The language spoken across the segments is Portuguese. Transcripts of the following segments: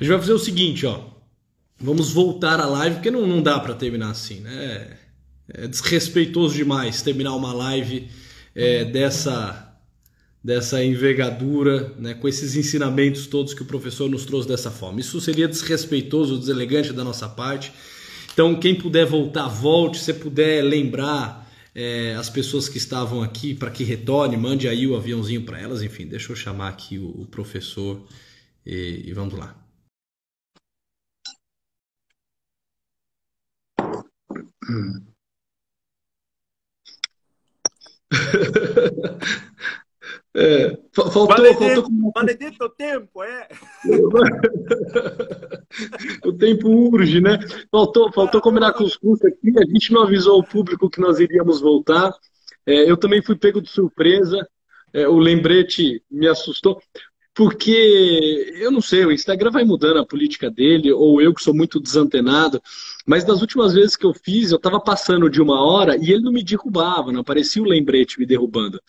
A gente vai fazer o seguinte, ó. Vamos voltar à live, porque não, não dá para terminar assim, né? É desrespeitoso demais terminar uma live é, dessa dessa envergadura, né, com esses ensinamentos todos que o professor nos trouxe dessa forma. Isso seria desrespeitoso, deselegante da nossa parte. Então, quem puder voltar, volte. Se puder lembrar é, as pessoas que estavam aqui para que retorne, mande aí o aviãozinho para elas. Enfim, deixa eu chamar aqui o, o professor e, e vamos lá. É, faltou, Maledetto, faltou... maledetto tempo, é. o tempo urge, né? Faltou, faltou combinar com os cursos aqui. A gente não avisou o público que nós iríamos voltar. É, eu também fui pego de surpresa. É, o lembrete me assustou. Porque, eu não sei, o Instagram vai mudando a política dele, ou eu que sou muito desantenado, mas das últimas vezes que eu fiz, eu estava passando de uma hora e ele não me derrubava, não aparecia o lembrete me derrubando.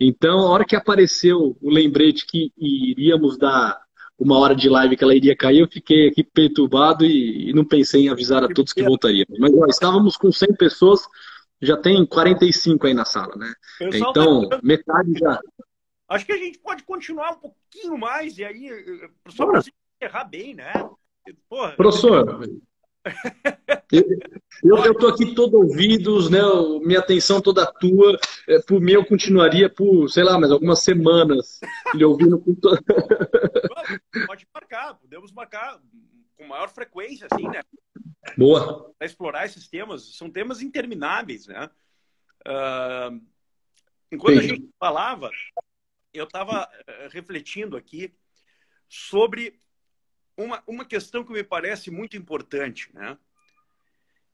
Então, a hora que apareceu o lembrete que iríamos dar uma hora de live que ela iria cair, eu fiquei aqui perturbado e, e não pensei em avisar a todos que voltaríamos. Mas ó, estávamos com 100 pessoas, já tem 45 aí na sala, né? Então, tá... metade já. Acho que a gente pode continuar um pouquinho mais e aí, só para encerrar bem, né? Porra, Professor, eu estou aqui todo ouvidos, né? Minha atenção toda tua. É, por mim, eu continuaria por, sei lá, mais algumas semanas lhe ouvindo com todo... Pode marcar, podemos marcar com maior frequência, assim, né? Boa. Para explorar esses temas, são temas intermináveis, né? Uh, enquanto Sim. a gente falava, eu estava eh, refletindo aqui sobre uma, uma questão que me parece muito importante, né?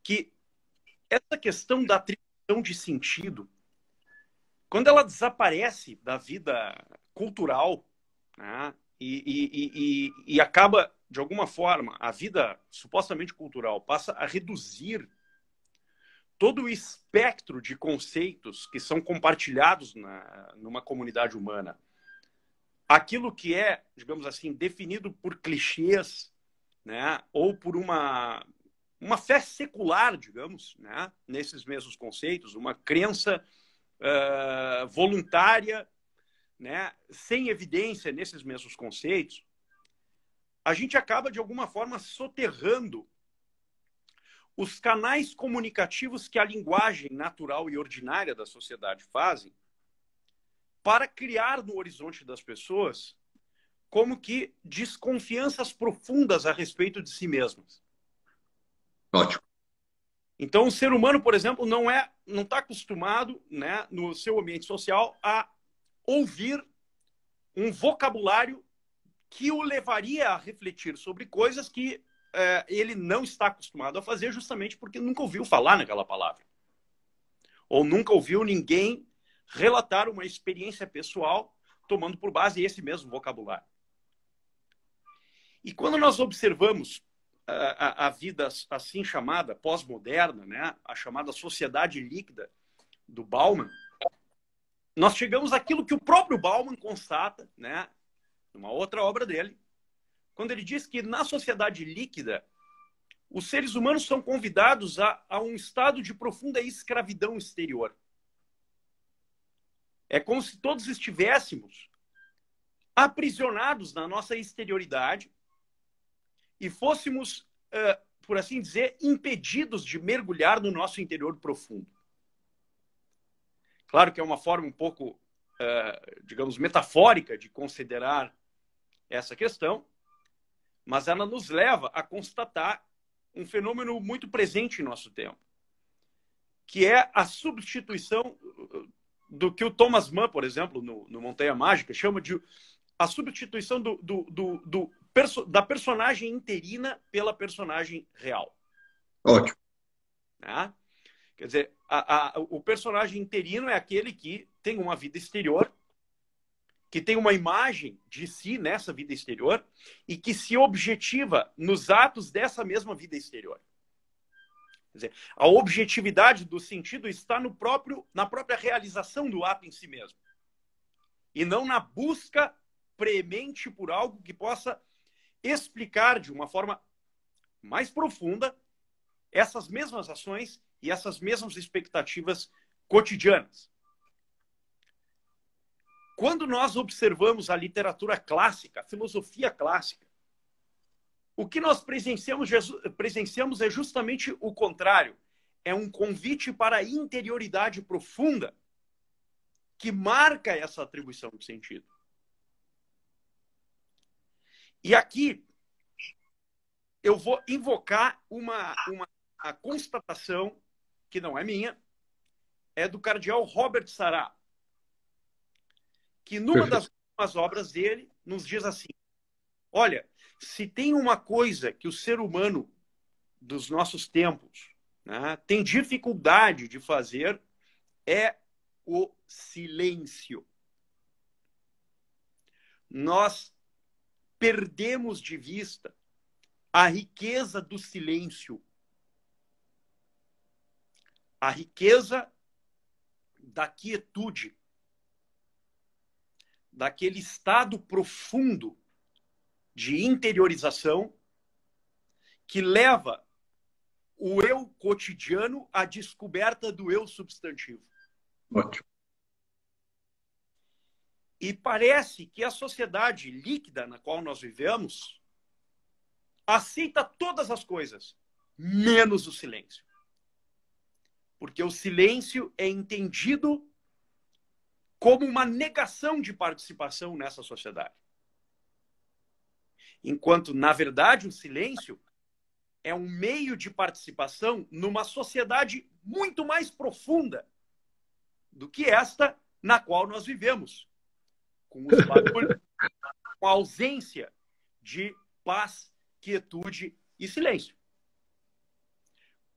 Que essa questão da atribuição de sentido, quando ela desaparece da vida cultural, né? E, e, e, e, acaba, de alguma forma, a vida supostamente cultural passa a reduzir todo o espectro de conceitos que são compartilhados na, numa comunidade humana aquilo que é, digamos assim, definido por clichês, né, ou por uma uma fé secular, digamos, né, nesses mesmos conceitos, uma crença uh, voluntária, né, sem evidência nesses mesmos conceitos, a gente acaba de alguma forma soterrando os canais comunicativos que a linguagem natural e ordinária da sociedade fazem para criar no horizonte das pessoas como que desconfianças profundas a respeito de si mesmas. Ótimo. Então, o ser humano, por exemplo, não é, não está acostumado, né, no seu ambiente social, a ouvir um vocabulário que o levaria a refletir sobre coisas que é, ele não está acostumado a fazer, justamente porque nunca ouviu falar naquela palavra, ou nunca ouviu ninguém relatar uma experiência pessoal tomando por base esse mesmo vocabulário. E quando nós observamos a, a, a vida assim chamada, pós-moderna, né, a chamada sociedade líquida do Bauman, nós chegamos àquilo que o próprio Bauman constata, né, numa outra obra dele, quando ele diz que na sociedade líquida, os seres humanos são convidados a, a um estado de profunda escravidão exterior. É como se todos estivéssemos aprisionados na nossa exterioridade e fôssemos, uh, por assim dizer, impedidos de mergulhar no nosso interior profundo. Claro que é uma forma um pouco, uh, digamos, metafórica de considerar essa questão, mas ela nos leva a constatar um fenômeno muito presente em nosso tempo, que é a substituição do que o Thomas Mann, por exemplo, no, no Montanha Mágica, chama de a substituição do, do, do, do perso da personagem interina pela personagem real. Ótimo. Né? Quer dizer, a, a, o personagem interino é aquele que tem uma vida exterior, que tem uma imagem de si nessa vida exterior e que se objetiva nos atos dessa mesma vida exterior. Dizer, a objetividade do sentido está no próprio, na própria realização do ato em si mesmo. E não na busca premente por algo que possa explicar de uma forma mais profunda essas mesmas ações e essas mesmas expectativas cotidianas. Quando nós observamos a literatura clássica, a filosofia clássica, o que nós presenciamos, presenciamos é justamente o contrário. É um convite para a interioridade profunda que marca essa atribuição de sentido. E aqui eu vou invocar uma, uma a constatação que não é minha, é do cardeal Robert Sará, que numa das últimas obras dele nos diz assim: olha, se tem uma coisa que o ser humano dos nossos tempos né, tem dificuldade de fazer, é o silêncio. Nós perdemos de vista a riqueza do silêncio, a riqueza da quietude, daquele estado profundo de interiorização que leva o eu cotidiano à descoberta do eu substantivo. Ótimo. E parece que a sociedade líquida na qual nós vivemos aceita todas as coisas, menos o silêncio. Porque o silêncio é entendido como uma negação de participação nessa sociedade. Enquanto, na verdade, o silêncio é um meio de participação numa sociedade muito mais profunda do que esta na qual nós vivemos, com, os barulhos, com a ausência de paz, quietude e silêncio.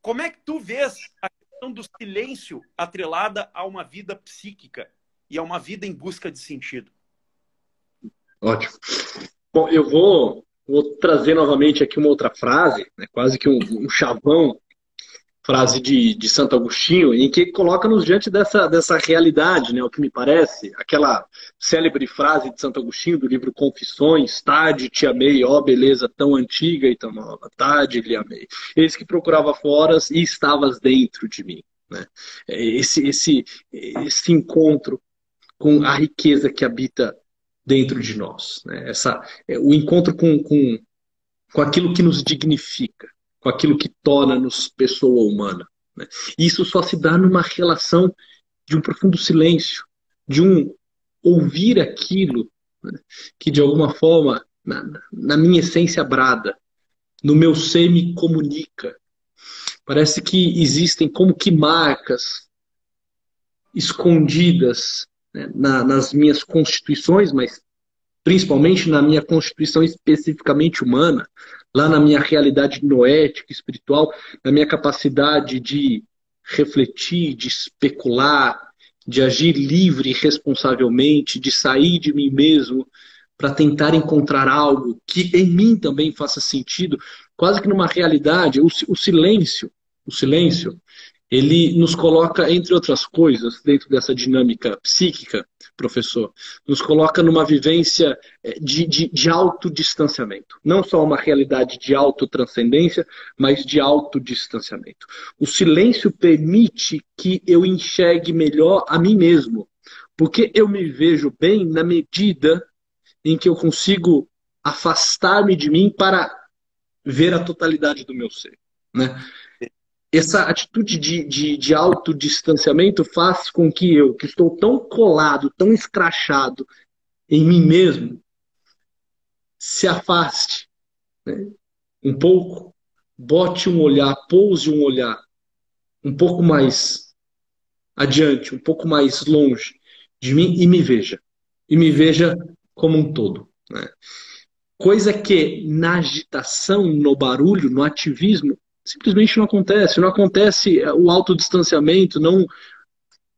Como é que tu vês a questão do silêncio atrelada a uma vida psíquica e a uma vida em busca de sentido? Ótimo. Bom, eu vou, vou trazer novamente aqui uma outra frase, né, quase que um, um chavão, frase de, de Santo Agostinho, em que coloca-nos diante dessa, dessa realidade, né, o que me parece, aquela célebre frase de Santo Agostinho do livro Confissões, tarde te amei, ó beleza tão antiga e tão nova, tarde lhe amei. Eis que procurava foras e estavas dentro de mim. Né? Esse, esse, esse encontro com a riqueza que habita dentro de nós. Né? Essa, é, o encontro com, com, com aquilo que nos dignifica, com aquilo que torna-nos pessoa humana. Né? Isso só se dá numa relação de um profundo silêncio, de um ouvir aquilo né? que de alguma forma, na, na minha essência, brada, no meu ser me comunica. Parece que existem como que marcas escondidas né, na, nas minhas constituições, mas principalmente na minha constituição especificamente humana, lá na minha realidade noética, espiritual, na minha capacidade de refletir, de especular, de agir livre e responsavelmente, de sair de mim mesmo para tentar encontrar algo que em mim também faça sentido, quase que numa realidade, o, o silêncio, o silêncio, ele nos coloca, entre outras coisas, dentro dessa dinâmica psíquica, professor, nos coloca numa vivência eh, de, de, de autodistanciamento. Não só uma realidade de autotranscendência, mas de autodistanciamento. O silêncio permite que eu enxergue melhor a mim mesmo, porque eu me vejo bem na medida em que eu consigo afastar-me de mim para ver a totalidade do meu ser. Né? Essa atitude de, de, de autodistanciamento faz com que eu, que estou tão colado, tão escrachado em mim mesmo, se afaste né? um pouco, bote um olhar, pouse um olhar um pouco mais adiante, um pouco mais longe de mim e me veja. E me veja como um todo. Né? Coisa que na agitação, no barulho, no ativismo, simplesmente não acontece. Não acontece o autodistanciamento, não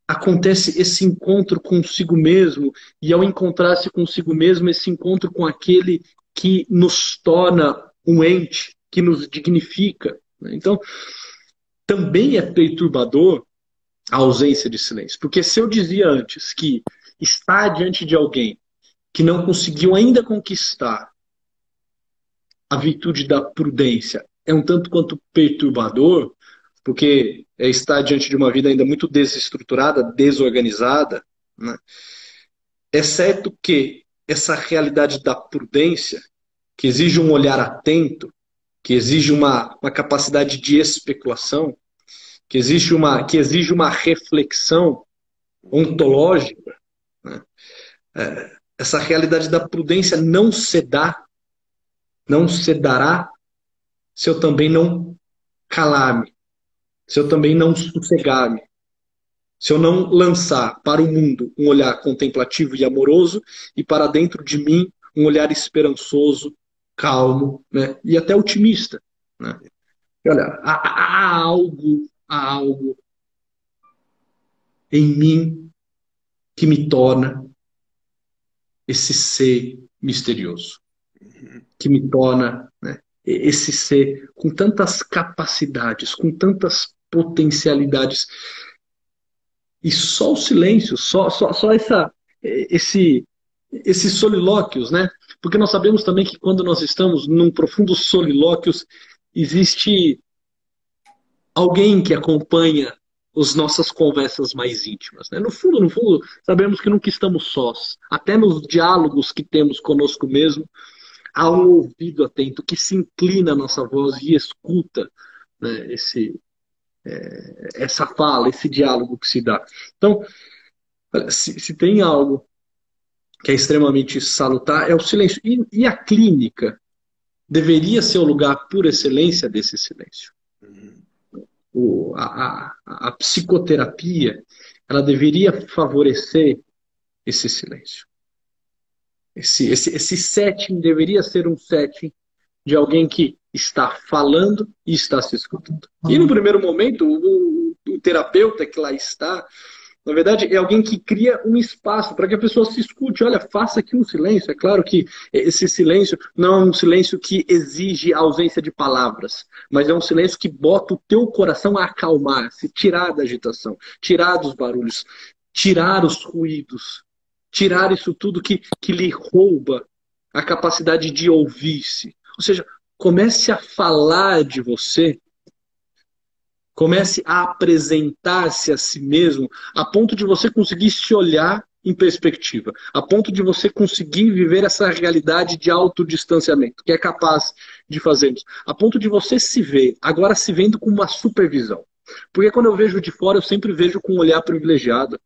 acontece esse encontro consigo mesmo, e ao encontrar-se consigo mesmo, esse encontro com aquele que nos torna um ente, que nos dignifica. Né? Então, também é perturbador a ausência de silêncio. Porque se eu dizia antes que estar diante de alguém que não conseguiu ainda conquistar a virtude da prudência é um tanto quanto perturbador, porque está diante de uma vida ainda muito desestruturada, desorganizada, né? exceto que essa realidade da prudência, que exige um olhar atento, que exige uma, uma capacidade de especulação, que exige uma, que exige uma reflexão ontológica, né? é, essa realidade da prudência não se dá, não se dará, se eu também não calar-me, se eu também não sossegar-me, se eu não lançar para o mundo um olhar contemplativo e amoroso e para dentro de mim um olhar esperançoso, calmo né? e até otimista. Né? E olha, há, há algo, há algo em mim que me torna esse ser misterioso, que me torna né, esse ser com tantas capacidades, com tantas potencialidades. E só o silêncio, só, só, só essa, esse, esses solilóquios, né? Porque nós sabemos também que quando nós estamos num profundo solilóquios, existe alguém que acompanha as nossas conversas mais íntimas. Né? No fundo, no fundo, sabemos que nunca estamos sós. Até nos diálogos que temos conosco mesmo, há um ouvido atento que se inclina a nossa voz e escuta né, esse, é, essa fala, esse diálogo que se dá. Então, se, se, tem algo que é extremamente salutar, é o silêncio. E, e a clínica deveria ser o lugar por excelência desse silêncio o, a, a, a psicoterapia ela deveria favorecer esse silêncio. Esse, esse, esse setting deveria ser um setting de alguém que está falando e está se escutando. E no primeiro momento, o, o terapeuta que lá está, na verdade, é alguém que cria um espaço para que a pessoa se escute. Olha, faça aqui um silêncio. É claro que esse silêncio não é um silêncio que exige a ausência de palavras, mas é um silêncio que bota o teu coração a acalmar, se tirar da agitação, tirar dos barulhos, tirar os ruídos, tirar isso tudo que, que lhe rouba a capacidade de ouvir-se. Ou seja, comece a falar de você Comece a apresentar-se a si mesmo a ponto de você conseguir se olhar em perspectiva, a ponto de você conseguir viver essa realidade de autodistanciamento, que é capaz de fazermos, a ponto de você se ver, agora se vendo com uma supervisão. Porque quando eu vejo de fora, eu sempre vejo com um olhar privilegiado.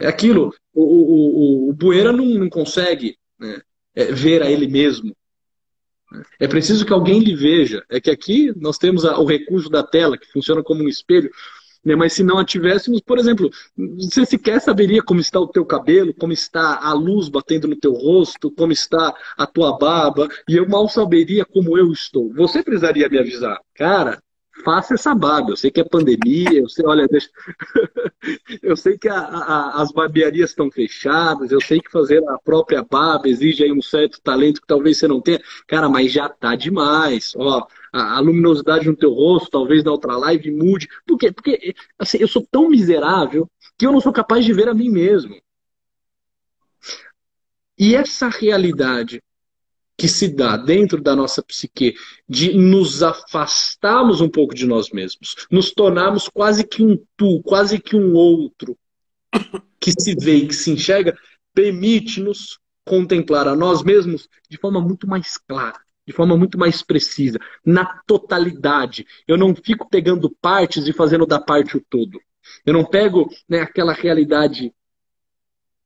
É aquilo, o, o, o, o Bueira não, não consegue né, é, ver a ele mesmo, é preciso que alguém lhe veja. É que aqui nós temos o recurso da tela, que funciona como um espelho, né? mas se não a tivéssemos, por exemplo, você sequer saberia como está o teu cabelo, como está a luz batendo no teu rosto, como está a tua barba, e eu mal saberia como eu estou. Você precisaria me avisar. Cara, faça essa barba. Eu sei que é pandemia, eu sei, olha, deixa... eu sei que a, a, as barbearias estão fechadas, eu sei que fazer a própria barba exige aí um certo talento que talvez você não tenha. Cara, mas já tá demais. Ó, a, a luminosidade no teu rosto, talvez na outra live mude. Por quê? Porque assim, eu sou tão miserável que eu não sou capaz de ver a mim mesmo. E essa realidade que se dá dentro da nossa psique de nos afastarmos um pouco de nós mesmos, nos tornarmos quase que um tu, quase que um outro que se vê e que se enxerga, permite-nos contemplar a nós mesmos de forma muito mais clara, de forma muito mais precisa, na totalidade. Eu não fico pegando partes e fazendo da parte o todo. Eu não pego né, aquela realidade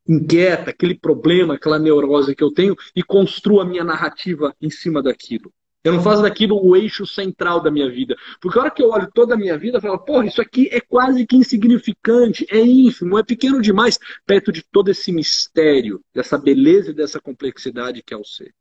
inquieta, aquele problema, aquela neurose que eu tenho e construo a minha narrativa em cima daquilo. Eu não faço daquilo o eixo central da minha vida. Porque a hora que eu olho toda a minha vida, eu falo, porra, isso aqui é quase que insignificante, é ínfimo, é pequeno demais, perto de todo esse mistério, dessa beleza e dessa complexidade que é o ser.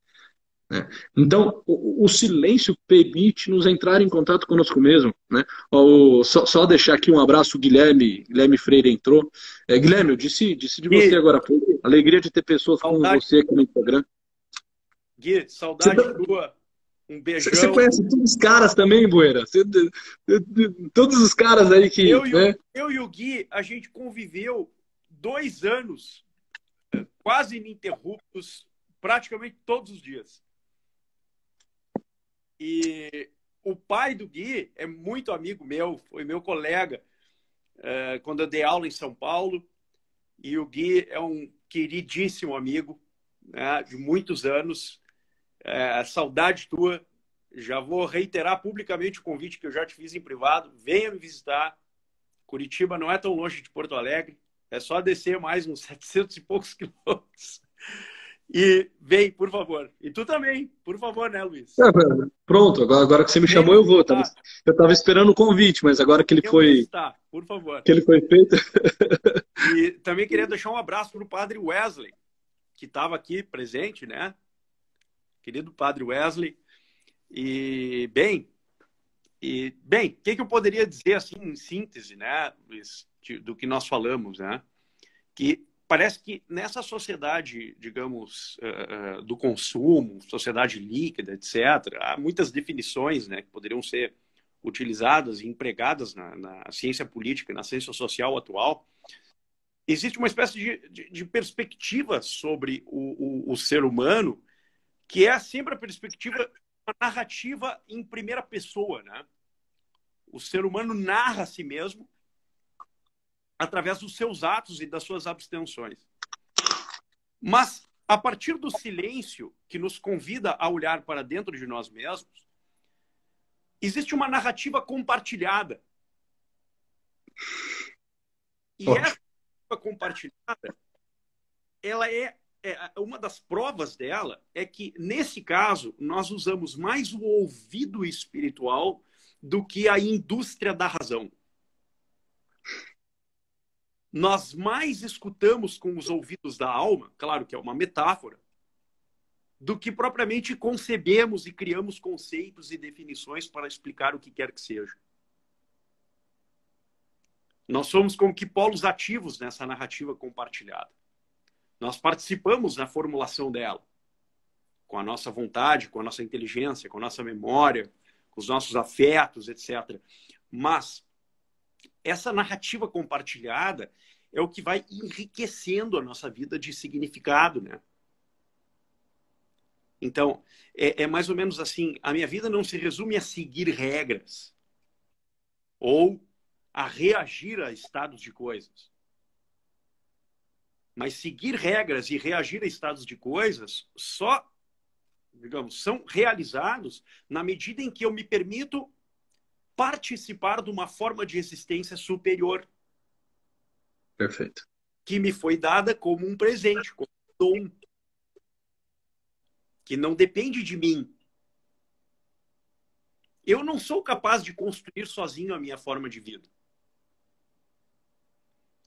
Né? Então, o, o, silêncio permite nos entrar em contato conosco mesmo. Né? O, só, só, deixar aqui um abraço, Guilherme, Guilherme Freire entrou. É, Guilherme, eu disse, disse de você e... agora pouco. Alegria de ter pessoas saudade. como você aqui no Instagram. Gui, saudade você, tá- tua. Um beijão. Você conhece todos os caras também, Boeira? Você, todos os caras aí que. Eu, né? e eu e o Gui, a gente conviveu dois anos quase ininterruptos, praticamente todos os dias. E o pai do Gui é muito amigo meu, foi meu colega é, quando eu dei aula em São Paulo. E o Gui é um queridíssimo amigo né, de muitos anos. É, saudade tua. Já vou reiterar publicamente o convite que eu já te fiz em privado. Venha me visitar. Curitiba não é tão longe de Porto Alegre. É só descer mais uns 700 e poucos quilômetros. E vem, por favor. E tu também, por favor, né, Luiz? É, pronto, agora, agora que você me vem chamou, eu vou. Tava, eu estava esperando o convite, mas agora que ele foi. Tá, por favor. Que ele foi feito. e também queria deixar um abraço para o padre Wesley, que estava aqui presente, né? Querido padre Wesley. E, bem, e, bem, o que, que eu poderia dizer, assim, em síntese, né, Luiz, do que nós falamos, né? Que parece que nessa sociedade, digamos, uh, do consumo, sociedade líquida, etc., há muitas definições né, que poderiam ser utilizadas e empregadas na, na ciência política, na ciência social atual. Existe uma espécie de, de, de perspectiva sobre o, o, o, ser humano que é sempre a perspectiva, uma narrativa em primeira pessoa. Né? O ser humano narra a si mesmo através dos seus atos e das suas abstenções. Mas, a partir do silêncio que nos convida a olhar para dentro de nós mesmos, existe uma narrativa compartilhada. E essa narrativa compartilhada, ela é, é, uma das provas dela é que nesse caso nós usamos mais o ouvido espiritual do que a indústria da razão nós mais escutamos com os ouvidos da alma, claro que é uma metáfora, do que propriamente concebemos e criamos conceitos e definições para explicar o que quer que seja. Nós somos como que polos ativos nessa narrativa compartilhada. Nós participamos na formulação dela, com a nossa vontade, com a nossa inteligência, com a nossa memória, com os nossos afetos, etc. Mas essa narrativa compartilhada é o que vai enriquecendo a nossa vida de significado, né? Então, é, é, mais ou menos assim: a minha vida não se resume a seguir regras ou a reagir a estados de coisas. Mas seguir regras e reagir a estados de coisas só, digamos, são realizados na medida em que eu me permito participar de uma forma de existência superior. Perfeito. Que me foi dada como um presente, como um dom. Que não depende de mim. Eu não sou capaz de construir sozinho a minha forma de vida.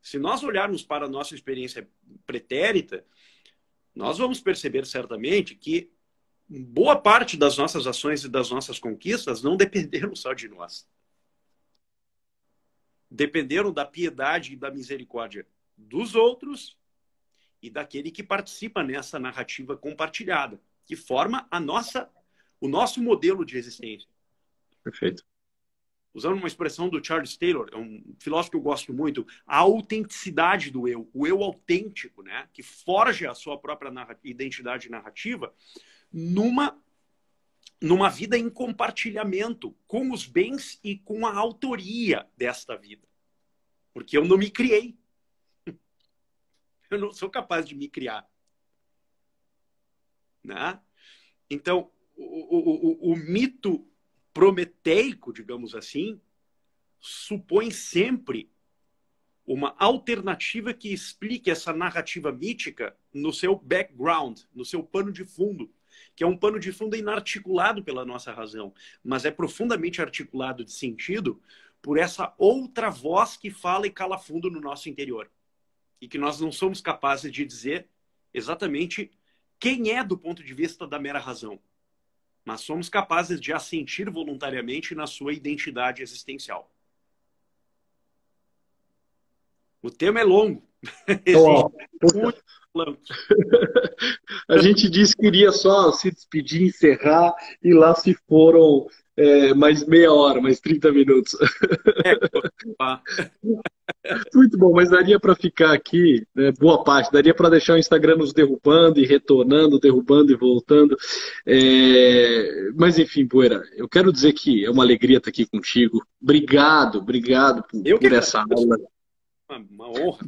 Se nós olharmos para a nossa experiência pretérita, nós vamos perceber certamente que boa parte das nossas ações e das nossas conquistas não dependeram só de nós. Dependeram da piedade e da misericórdia dos outros e daquele que participa nessa narrativa compartilhada, que forma a nossa, o nosso modelo de existência. Perfeito. Usando uma expressão do Charles Taylor, é um filósofo que eu gosto muito, a autenticidade do eu, o eu autêntico, né, que forja a sua própria identidade narrativa, numa numa vida em compartilhamento com os bens e com a autoria desta vida. Porque eu não me criei. Eu não sou capaz de me criar. Né? Então, o, o, o, o mito prometeico, digamos assim, supõe sempre uma alternativa que explique essa narrativa mítica no seu background, no seu pano de fundo que é um pano de fundo inarticulado pela nossa razão, mas é profundamente articulado de sentido por essa outra voz que fala e cala fundo no nosso interior. E que nós não somos capazes de dizer exatamente quem é do ponto de vista da mera razão. Mas somos capazes de assentir voluntariamente na sua identidade existencial. O tema é longo. Então, a gente disse que iria só se despedir, encerrar, e lá se foram é, mais meia hora, mais 30 minutos. É, Muito bom, mas daria para ficar aqui, né, boa parte, daria para deixar o Instagram nos derrubando e retornando, derrubando e voltando. É, mas enfim, Poeira, eu quero dizer que é uma alegria estar aqui contigo. Obrigado, obrigado por, por essa aula. Uma honra.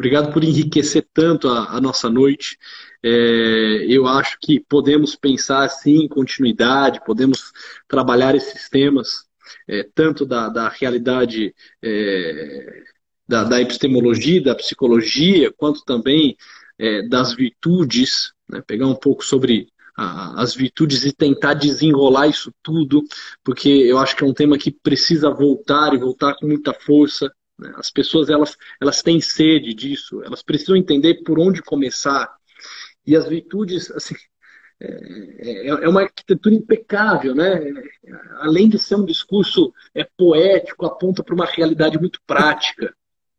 Obrigado por enriquecer tanto a, a nossa noite. É, eu acho que podemos pensar assim em continuidade, podemos trabalhar esses temas, é, tanto da, da realidade é, da, da, epistemologia, da psicologia, quanto também é, das virtudes, né? pegar um pouco sobre a, as virtudes e tentar desenrolar isso tudo, porque eu acho que é um tema que precisa voltar e voltar com muita força. Né? As pessoas elas, elas têm sede disso, elas precisam entender por onde começar. E as virtudes, assim, é, é, é uma arquitetura impecável, né? Além de ser um discurso é poético, aponta para uma realidade muito prática,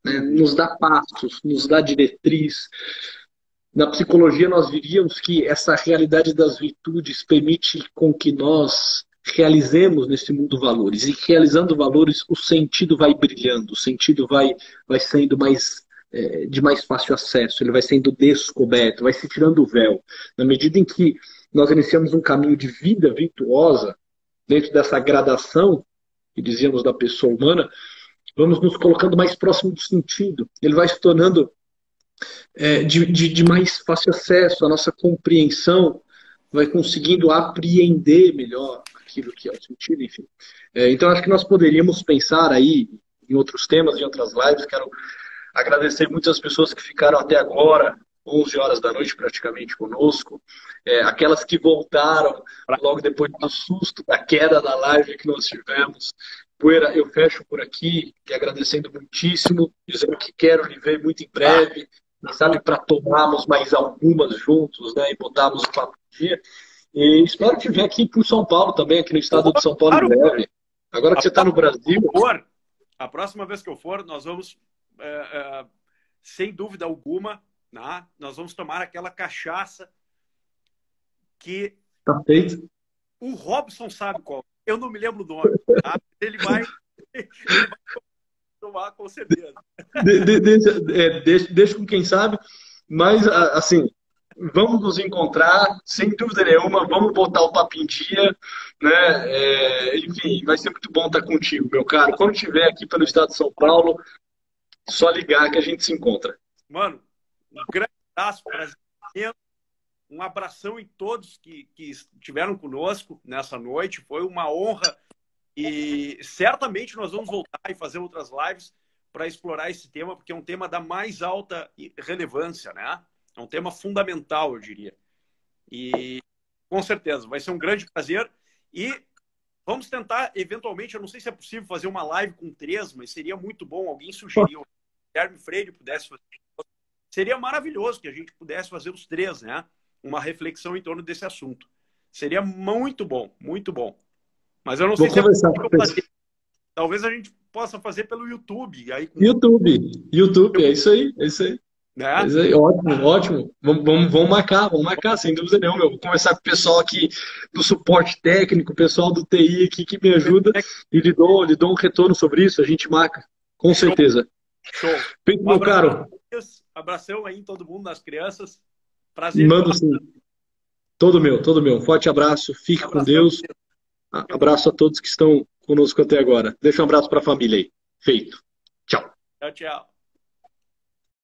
né? nos dá passos, nos dá diretriz. Na psicologia nós diríamos que essa realidade das virtudes permite com que nós realizemos nesse mundo valores. E realizando valores, o sentido vai brilhando, o sentido vai, vai sendo mais é, de mais fácil acesso, ele vai sendo descoberto, vai se tirando o véu. Na medida em que nós iniciamos um caminho de vida virtuosa, dentro dessa gradação que dizíamos da pessoa humana, vamos nos colocando mais próximo do sentido. Ele vai se tornando é, de, de, de mais fácil acesso, a nossa compreensão vai conseguindo apreender melhor aquilo que é o sentido, enfim. É, então, acho que nós poderíamos pensar aí em outros temas, em outras lives. Quero agradecer muitas pessoas que ficaram até agora, 11 horas da noite praticamente conosco. É, aquelas que voltaram logo depois do susto, da queda da live que nós tivemos. Poeira, eu fecho por aqui, agradecendo muitíssimo, dizendo que quero lhe ver muito em breve, sabe, para tomarmos mais algumas juntos, né, e botarmos o papo dia. E espero te ver aqui por São Paulo também, aqui no estado de São Paulo em breve. Agora que você está no Brasil. A próxima vez que eu for, nós vamos, é, é, sem dúvida alguma, né, nós vamos tomar aquela cachaça que. Tá feito. O Robson sabe qual. Eu não me lembro o nome. Tá? Ele vai. Ele vai tomar com certeza. De, de, deixa, é, deixa, deixa com quem sabe, mas assim, vamos nos encontrar, sem dúvida nenhuma, vamos botar o papo em dia, né? É, enfim, vai ser muito bom estar contigo, meu caro. Quando estiver aqui pelo estado de São Paulo, só ligar que a gente se encontra. Mano, um grande abraço, prazer. Um abração em todos que, que estiveram conosco nessa noite. Foi uma honra e certamente nós vamos voltar e fazer outras lives para explorar esse tema, porque é um tema da mais alta relevância, né? É um tema fundamental, eu diria. E com certeza vai ser um grande prazer. E vamos tentar, eventualmente, eu não sei se é possível fazer uma live com três, mas seria muito bom. Alguém sugeriu, Guilherme Freire pudesse fazer. Seria maravilhoso que a gente pudesse fazer os três, né? Uma reflexão em torno desse assunto. Seria muito bom, muito bom. Mas eu não Vou sei se é fazer. Talvez a gente possa fazer pelo YouTube. Aí com... YouTube, YouTube, é isso aí, é isso aí. Né? É ótimo, ótimo. Vamos, vamos, vamos marcar, vamos marcar, sem dúvida nenhuma. Eu vou conversar com o pessoal aqui do suporte técnico, o pessoal do TI aqui que me ajuda e lhe dou, lhe dou um retorno sobre isso, a gente marca, com Show. certeza. Show. Feito, meu caro. Abração aí em todo mundo, nas crianças. Prazer. Mando sim. Todo meu, todo meu. Forte abraço, fique com Deus. Abraço a todos que estão conosco até agora. Deixa um abraço para a família aí. Feito. Tchau. Tchau, tchau.